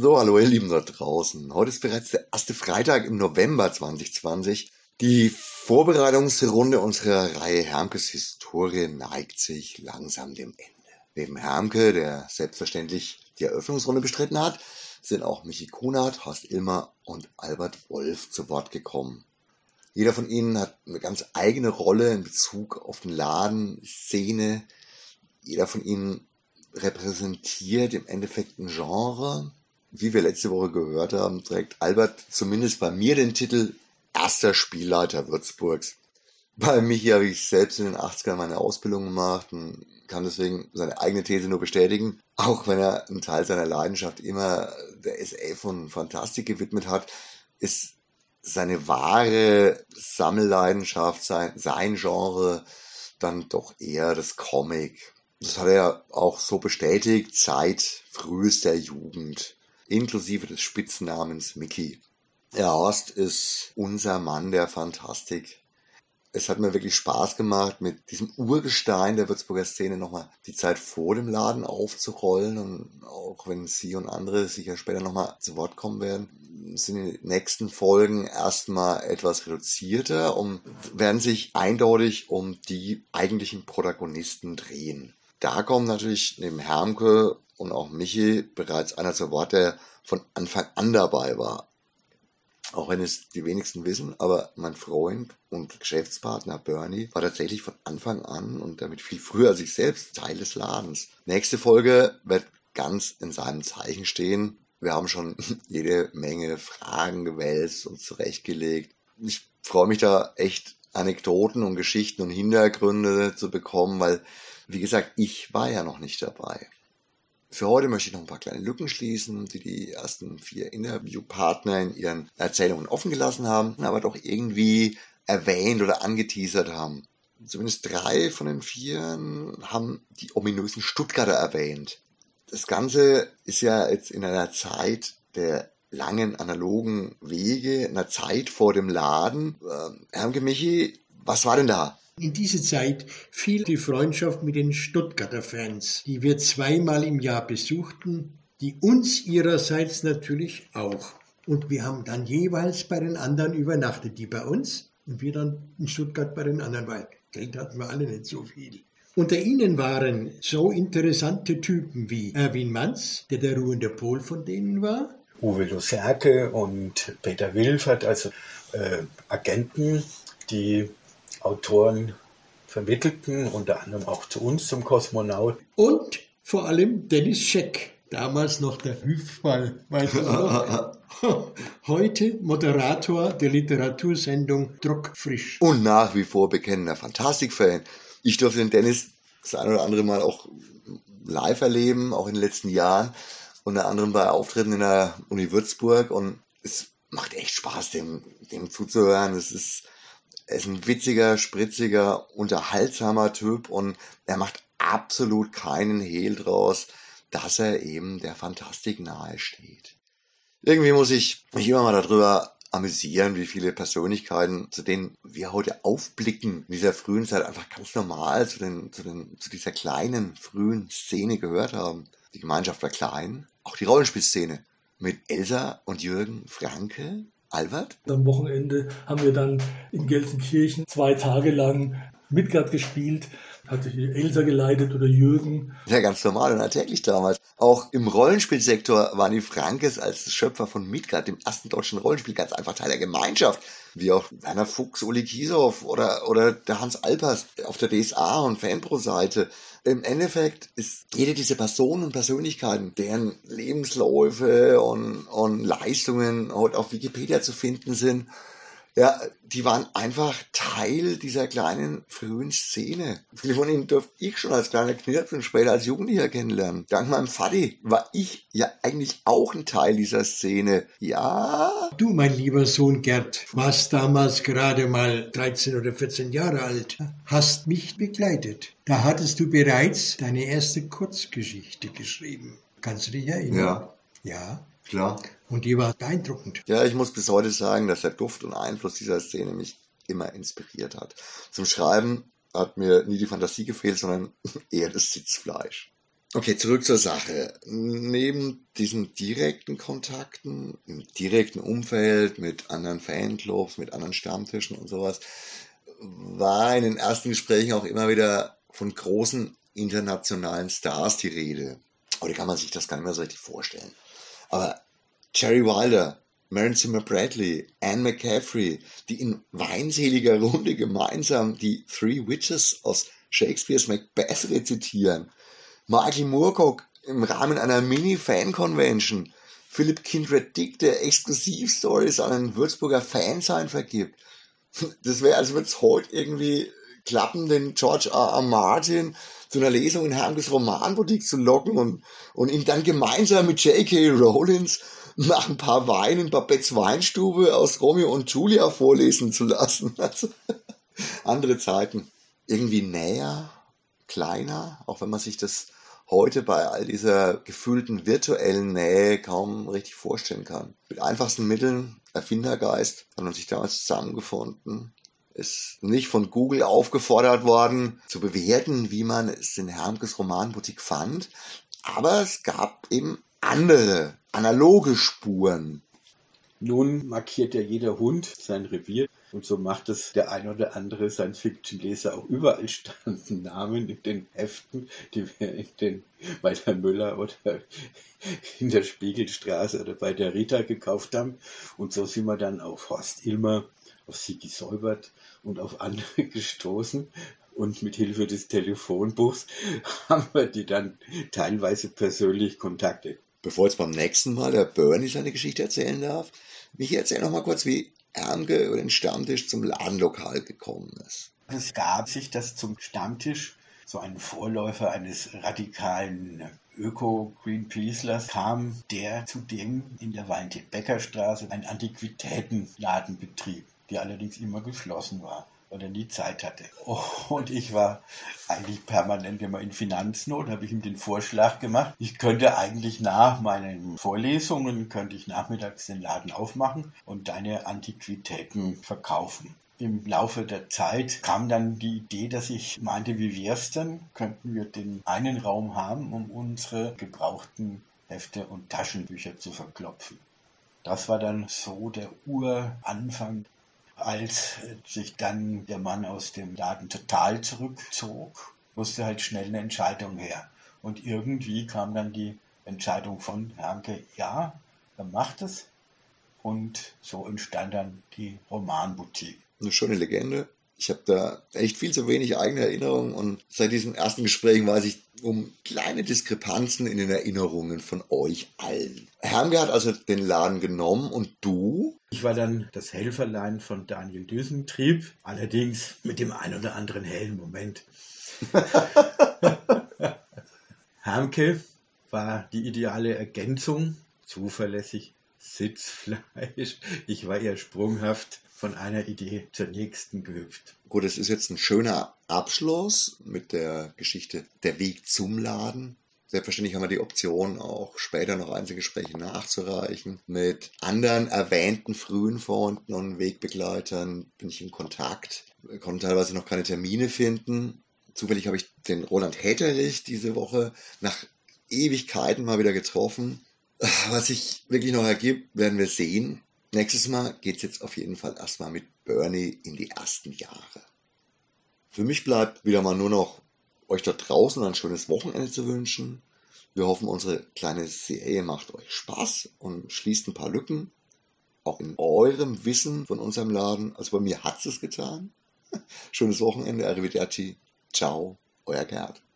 So, hallo ihr Lieben da draußen. Heute ist bereits der erste Freitag im November 2020. Die Vorbereitungsrunde unserer Reihe Hermkes Historie neigt sich langsam dem Ende. Neben Hermke, der selbstverständlich die Eröffnungsrunde bestritten hat, sind auch Michi Kunert, Horst Ilmer und Albert Wolf zu Wort gekommen. Jeder von ihnen hat eine ganz eigene Rolle in Bezug auf den Laden, Szene. Jeder von ihnen repräsentiert im Endeffekt ein Genre. Wie wir letzte Woche gehört haben, trägt Albert zumindest bei mir den Titel erster Spielleiter Würzburgs. Bei Michi habe ich selbst in den 80ern meine Ausbildung gemacht und kann deswegen seine eigene These nur bestätigen. Auch wenn er einen Teil seiner Leidenschaft immer der SF und Fantastik gewidmet hat, ist seine wahre Sammelleidenschaft, sein, sein Genre dann doch eher das Comic. Das hat er auch so bestätigt seit frühester Jugend, inklusive des Spitznamens Mickey. Der Horst ist unser Mann der Fantastik. Es hat mir wirklich Spaß gemacht, mit diesem Urgestein der Würzburger Szene nochmal die Zeit vor dem Laden aufzurollen. Und auch wenn Sie und andere sicher später nochmal zu Wort kommen werden, sind die nächsten Folgen erstmal etwas reduzierter und werden sich eindeutig um die eigentlichen Protagonisten drehen. Da kommen natürlich neben Hermke und auch Michi bereits einer zu Wort, der von Anfang an dabei war auch wenn es die wenigsten wissen, aber mein Freund und Geschäftspartner Bernie war tatsächlich von Anfang an und damit viel früher als ich selbst Teil des Ladens. Nächste Folge wird ganz in seinem Zeichen stehen. Wir haben schon jede Menge Fragen gewälzt und zurechtgelegt. Ich freue mich da echt Anekdoten und Geschichten und Hintergründe zu bekommen, weil, wie gesagt, ich war ja noch nicht dabei. Für heute möchte ich noch ein paar kleine Lücken schließen, die die ersten vier Interviewpartner in ihren Erzählungen offen gelassen haben, aber doch irgendwie erwähnt oder angeteasert haben. Zumindest drei von den vier haben die ominösen Stuttgarter erwähnt. Das Ganze ist ja jetzt in einer Zeit der langen analogen Wege, einer Zeit vor dem Laden. Ähm, Herr Michi, was war denn da? In diese Zeit fiel die Freundschaft mit den Stuttgarter Fans, die wir zweimal im Jahr besuchten, die uns ihrerseits natürlich auch. Und wir haben dann jeweils bei den anderen übernachtet, die bei uns und wir dann in Stuttgart bei den anderen, weil Geld hatten wir alle nicht so viel. Unter ihnen waren so interessante Typen wie Erwin Manz, der der ruhende Pol von denen war, Uwe Luserke und Peter Wilfert, also äh, Agenten, die Autoren vermittelten, unter anderem auch zu uns zum Kosmonaut. Und vor allem Dennis Scheck, damals noch der Hüfball, Heute Moderator der Literatursendung Druckfrisch. Und nach wie vor bekennender Fantastik-Fan. Ich durfte den Dennis das ein oder andere Mal auch live erleben, auch in den letzten Jahren. Unter anderem bei Auftritten in der Uni Würzburg. Und es macht echt Spaß, dem, dem zuzuhören. Es ist er ist ein witziger, spritziger, unterhaltsamer Typ und er macht absolut keinen Hehl draus, dass er eben der Fantastik nahe steht. Irgendwie muss ich mich immer mal darüber amüsieren, wie viele Persönlichkeiten, zu denen wir heute aufblicken, in dieser frühen Zeit einfach ganz normal zu, den, zu, den, zu dieser kleinen, frühen Szene gehört haben. Die Gemeinschaft war klein, auch die Rollenspielszene mit Elsa und Jürgen Franke, Albert? Am Wochenende haben wir dann in Gelsenkirchen zwei Tage lang Midgard gespielt, hatte Elsa geleitet oder Jürgen. Ja, ganz normal und alltäglich damals. Auch im Rollenspielsektor waren die Frankes als Schöpfer von Midgard, dem ersten deutschen Rollenspiel, ganz einfach Teil der Gemeinschaft. Wie auch Werner Fuchs, Uli Kiesow oder, oder der Hans Alpers auf der DSA und Fanpro-Seite im Endeffekt ist jede dieser Personen und Persönlichkeiten, deren Lebensläufe und, und Leistungen heute auf Wikipedia zu finden sind, ja, die waren einfach Teil dieser kleinen frühen Szene. Viele von ihnen durfte ich schon als kleiner Knirps und später als Jugendlicher kennenlernen. Dank meinem Vati war ich ja eigentlich auch ein Teil dieser Szene. Ja. Du, mein lieber Sohn Gerd, warst damals gerade mal 13 oder 14 Jahre alt, hast mich begleitet. Da hattest du bereits deine erste Kurzgeschichte geschrieben. Kannst du dich erinnern? Ja. Ja. Klar. Und die war beeindruckend. Ja, ich muss bis heute sagen, dass der Duft und Einfluss dieser Szene mich immer inspiriert hat. Zum Schreiben hat mir nie die Fantasie gefehlt, sondern eher das Sitzfleisch. Okay, zurück zur Sache. Neben diesen direkten Kontakten, im direkten Umfeld mit anderen Fanclubs, mit anderen Stammtischen und sowas, war in den ersten Gesprächen auch immer wieder von großen internationalen Stars die Rede. Heute kann man sich das gar nicht mehr so richtig vorstellen. Aber Jerry Wilder, Maren Zimmer Bradley, Anne McCaffrey, die in weinseliger Runde gemeinsam die Three Witches aus Shakespeares Macbeth rezitieren, Michael Moorcock im Rahmen einer Mini-Fan-Convention, Philipp Kindred Dick, der Exklusivstories an einen Würzburger Fansign vergibt. Das wäre, als würde es heute irgendwie klappen, den George R. R. Martin zu einer Lesung in Hermges Romanboutique zu locken und, und ihn dann gemeinsam mit J.K. Rowlins nach ein paar Weinen in Babettes Weinstube aus Romeo und Julia vorlesen zu lassen. Also, andere Zeiten. Irgendwie näher, kleiner, auch wenn man sich das heute bei all dieser gefühlten virtuellen Nähe kaum richtig vorstellen kann. Mit einfachsten Mitteln, Erfindergeist, haben man sich damals zusammengefunden, ist nicht von Google aufgefordert worden, zu bewerten, wie man es in Hermkes Romanboutique fand. Aber es gab eben andere, analoge Spuren. Nun markiert ja jeder Hund sein Revier und so macht es der ein oder andere Science-Fiction-Leser auch. Überall standen Namen in den Heften, die wir in den, bei der Müller oder in der Spiegelstraße oder bei der Rita gekauft haben. Und so sind wir dann auf Horst Ilmer, auf Sigi Säubert und auf andere gestoßen. Und mit Hilfe des Telefonbuchs haben wir die dann teilweise persönlich kontaktiert. Bevor jetzt beim nächsten Mal der Bernie seine Geschichte erzählen darf, Michi, erzähl noch mal kurz, wie Ernke über den Stammtisch zum Ladenlokal gekommen ist. Es gab sich das zum Stammtisch, so ein Vorläufer eines radikalen Öko-Greenpeacelers, kam der zudem in der Valentin-Becker-Straße ein Antiquitätenladen betrieb, die allerdings immer geschlossen war weil er nie Zeit hatte. Und ich war eigentlich permanent immer in Finanznot, habe ich ihm den Vorschlag gemacht, ich könnte eigentlich nach meinen Vorlesungen, könnte ich nachmittags den Laden aufmachen und deine Antiquitäten verkaufen. Im Laufe der Zeit kam dann die Idee, dass ich meinte, wie wär's denn? Könnten wir den einen Raum haben, um unsere gebrauchten Hefte und Taschenbücher zu verklopfen. Das war dann so der Uranfang als sich dann der Mann aus dem Laden total zurückzog, musste halt schnell eine Entscheidung her. Und irgendwie kam dann die Entscheidung von Herrnke, ja, er macht es. Und so entstand dann die Romanboutique. Eine schöne Legende. Ich habe da echt viel zu wenig eigene Erinnerungen und seit diesen ersten Gesprächen weiß ich um kleine Diskrepanzen in den Erinnerungen von euch allen. Hermge hat also den Laden genommen und du? Ich war dann das Helferlein von Daniel Düsentrieb, allerdings mit dem ein oder anderen hellen Moment. Hermke war die ideale Ergänzung, zuverlässig, Sitzfleisch. Ich war eher sprunghaft von einer Idee zur nächsten gehüpft. Gut, es ist jetzt ein schöner Abschluss mit der Geschichte Der Weg zum Laden. Selbstverständlich haben wir die Option, auch später noch Einzelgespräche nachzureichen. Mit anderen erwähnten frühen Freunden und Wegbegleitern bin ich in Kontakt. Wir konnten teilweise noch keine Termine finden. Zufällig habe ich den Roland Häterich diese Woche nach Ewigkeiten mal wieder getroffen. Was sich wirklich noch ergibt, werden wir sehen. Nächstes Mal geht es jetzt auf jeden Fall erstmal mit Bernie in die ersten Jahre. Für mich bleibt wieder mal nur noch euch da draußen ein schönes Wochenende zu wünschen. Wir hoffen, unsere kleine Serie macht euch Spaß und schließt ein paar Lücken. Auch in eurem Wissen von unserem Laden. Also bei mir hat es getan. Schönes Wochenende. Arrivederci. Ciao. Euer Gerd.